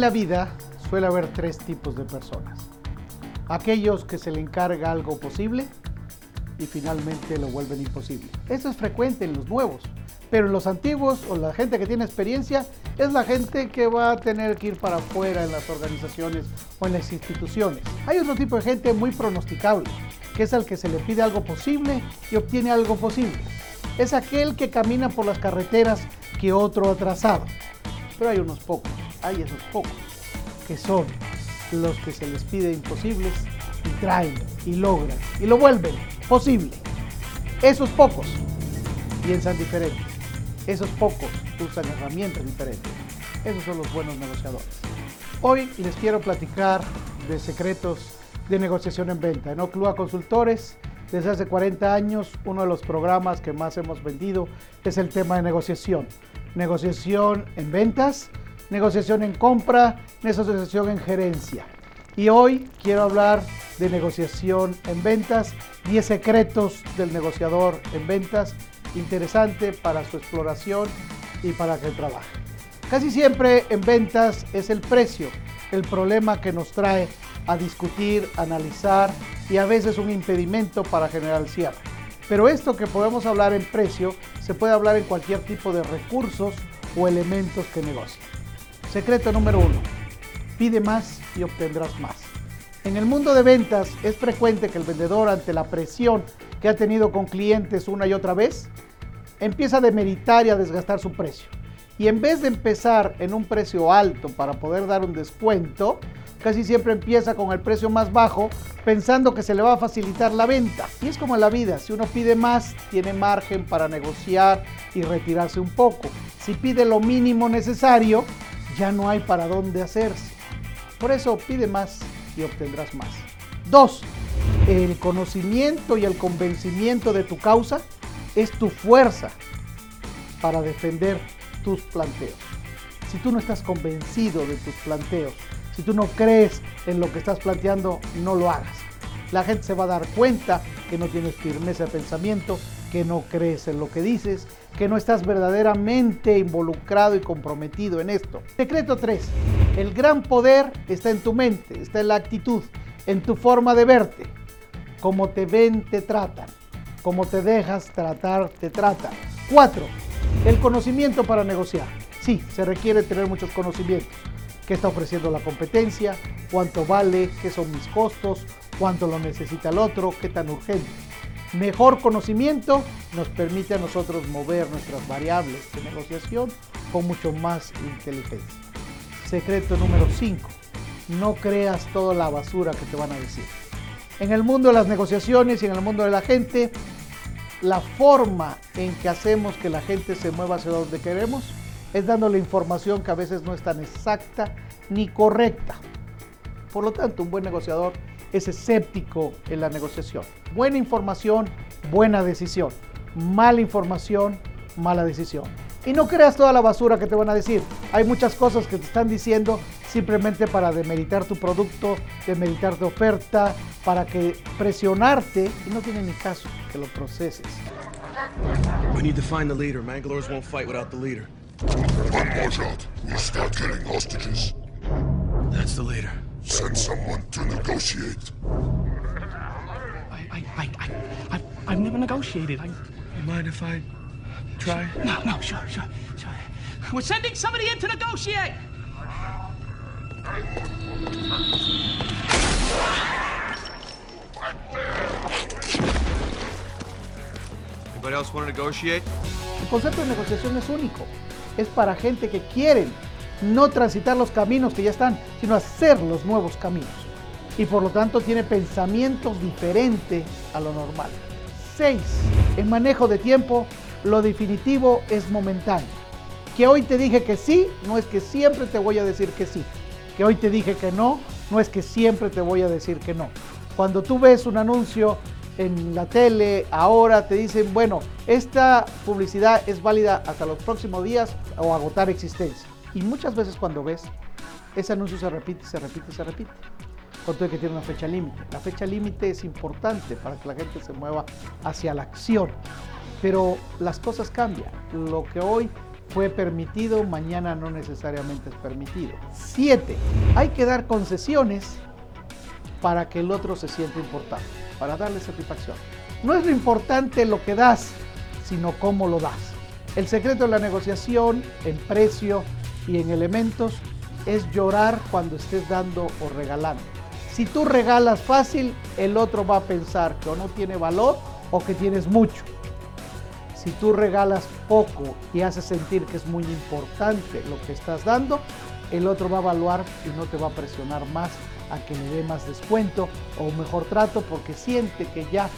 En la vida suele haber tres tipos de personas. Aquellos que se le encarga algo posible y finalmente lo vuelven imposible. Esto es frecuente en los nuevos, pero en los antiguos o la gente que tiene experiencia es la gente que va a tener que ir para afuera en las organizaciones o en las instituciones. Hay otro tipo de gente muy pronosticable, que es al que se le pide algo posible y obtiene algo posible. Es aquel que camina por las carreteras que otro ha trazado. Pero hay unos pocos, hay esos pocos, que son los que se les pide imposibles y traen y logran y lo vuelven posible. Esos pocos piensan diferente. Esos pocos usan herramientas diferentes. Esos son los buenos negociadores. Hoy les quiero platicar de secretos de negociación en venta. En Oclua Consultores, desde hace 40 años, uno de los programas que más hemos vendido es el tema de negociación. Negociación en ventas, negociación en compra, negociación en gerencia. Y hoy quiero hablar de negociación en ventas, 10 secretos del negociador en ventas, interesante para su exploración y para que trabaje. Casi siempre en ventas es el precio, el problema que nos trae a discutir, analizar y a veces un impedimento para generar cierre. Pero esto que podemos hablar en precio se puede hablar en cualquier tipo de recursos o elementos que negocie. Secreto número uno, pide más y obtendrás más. En el mundo de ventas es frecuente que el vendedor ante la presión que ha tenido con clientes una y otra vez, empieza a demeritar y a desgastar su precio. Y en vez de empezar en un precio alto para poder dar un descuento, casi siempre empieza con el precio más bajo pensando que se le va a facilitar la venta. Y es como en la vida, si uno pide más, tiene margen para negociar y retirarse un poco. Si pide lo mínimo necesario, ya no hay para dónde hacerse. Por eso pide más y obtendrás más. Dos, el conocimiento y el convencimiento de tu causa es tu fuerza para defender tus planteos. Si tú no estás convencido de tus planteos, si tú no crees en lo que estás planteando, no lo hagas. La gente se va a dar cuenta que no tienes firmeza de pensamiento, que no crees en lo que dices, que no estás verdaderamente involucrado y comprometido en esto. Secreto 3. El gran poder está en tu mente, está en la actitud, en tu forma de verte. Como te ven, te tratan. Como te dejas tratar, te tratan. 4. El conocimiento para negociar. Sí, se requiere tener muchos conocimientos. ¿Qué está ofreciendo la competencia? ¿Cuánto vale? ¿Qué son mis costos? ¿Cuánto lo necesita el otro? ¿Qué tan urgente? Mejor conocimiento nos permite a nosotros mover nuestras variables de negociación con mucho más inteligencia. Secreto número 5. No creas toda la basura que te van a decir. En el mundo de las negociaciones y en el mundo de la gente, la forma en que hacemos que la gente se mueva hacia donde queremos es dándole información que a veces no es tan exacta ni correcta. Por lo tanto, un buen negociador es escéptico en la negociación. Buena información, buena decisión. Mala información, mala decisión. Y no creas toda la basura que te van a decir. Hay muchas cosas que te están diciendo simplemente para demeritar tu producto, demeritar tu oferta, para que presionarte y no tiene ni caso que lo proceses. We need to find the leader. Mangalores won't fight without the leader. One more shot. We'll start getting hostages. That's the leader. Send someone to negotiate. I, I, I, I, I've, I've never negotiated. I, You mind if I try? no, no, sure, sure, sure. We're sending somebody in to negotiate. Anybody else want to negotiate? El concepto de negociación es único. Es para gente que quieren no transitar los caminos que ya están, sino hacer los nuevos caminos. Y por lo tanto tiene pensamientos diferentes a lo normal. 6. En manejo de tiempo, lo definitivo es momentáneo. Que hoy te dije que sí, no es que siempre te voy a decir que sí. Que hoy te dije que no, no es que siempre te voy a decir que no. Cuando tú ves un anuncio en la tele, ahora te dicen, bueno, esta publicidad es válida hasta los próximos días o agotar existencia. Y muchas veces cuando ves, ese anuncio se repite, se repite, se repite. Con todo que tiene una fecha límite. La fecha límite es importante para que la gente se mueva hacia la acción. Pero las cosas cambian. Lo que hoy fue permitido, mañana no necesariamente es permitido. Siete, hay que dar concesiones para que el otro se sienta importante, para darle satisfacción. No es lo importante lo que das, sino cómo lo das. El secreto de la negociación en precio y en elementos es llorar cuando estés dando o regalando. Si tú regalas fácil, el otro va a pensar que o no tiene valor o que tienes mucho. Si tú regalas poco y haces sentir que es muy importante lo que estás dando, el otro va a evaluar y no te va a presionar más a que le dé más descuento o mejor trato porque siente que ya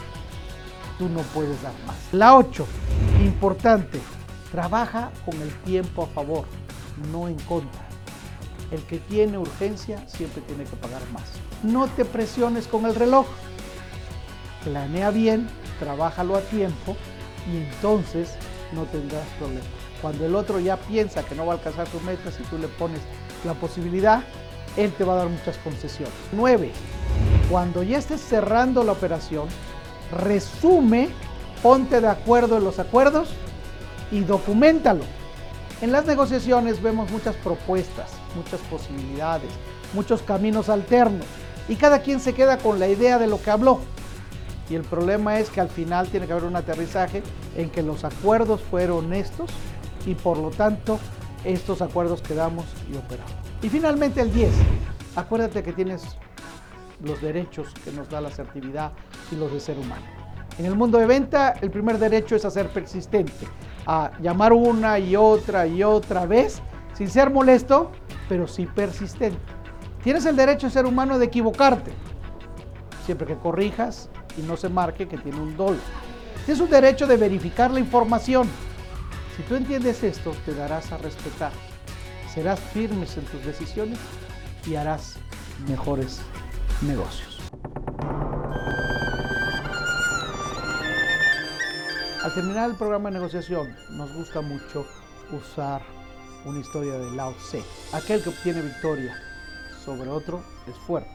tú no puedes dar más. La 8, importante, trabaja con el tiempo a favor, no en contra. El que tiene urgencia siempre tiene que pagar más. No te presiones con el reloj. Planea bien, trabájalo a tiempo y entonces no tendrás problema. Cuando el otro ya piensa que no va a alcanzar tus metas y tú le pones la posibilidad, él te va a dar muchas concesiones. 9. Cuando ya estés cerrando la operación, resume, ponte de acuerdo en los acuerdos y documentalo. En las negociaciones vemos muchas propuestas, muchas posibilidades, muchos caminos alternos y cada quien se queda con la idea de lo que habló. Y el problema es que al final tiene que haber un aterrizaje en que los acuerdos fueron honestos y por lo tanto estos acuerdos quedamos y operamos. Y finalmente el 10. Acuérdate que tienes los derechos que nos da la asertividad y los de ser humano. En el mundo de venta, el primer derecho es a ser persistente, a llamar una y otra y otra vez, sin ser molesto, pero sí persistente. Tienes el derecho de ser humano de equivocarte, siempre que corrijas y no se marque que tiene un dolo. Tienes un derecho de verificar la información. Si tú entiendes esto, te darás a respetar serás firmes en tus decisiones y harás mejores negocios. Al terminar el programa de negociación, nos gusta mucho usar una historia de Lao Tse. Aquel que obtiene victoria sobre otro es fuerte.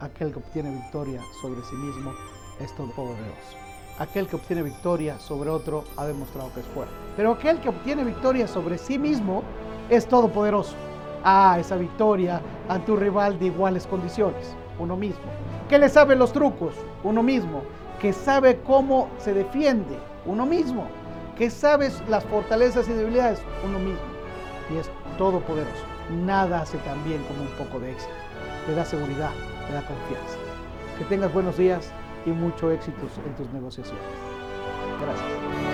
Aquel que obtiene victoria sobre sí mismo es todopoderoso. Aquel que obtiene victoria sobre otro ha demostrado que es fuerte. Pero aquel que obtiene victoria sobre sí mismo es todopoderoso. Ah, esa victoria ante un rival de iguales condiciones, uno mismo. Que le sabe los trucos, uno mismo. Que sabe cómo se defiende, uno mismo. Que sabe las fortalezas y debilidades, uno mismo. Y es todopoderoso. Nada hace tan bien como un poco de éxito. Te da seguridad, te da confianza. Que tengas buenos días y mucho éxito en tus negociaciones. Gracias.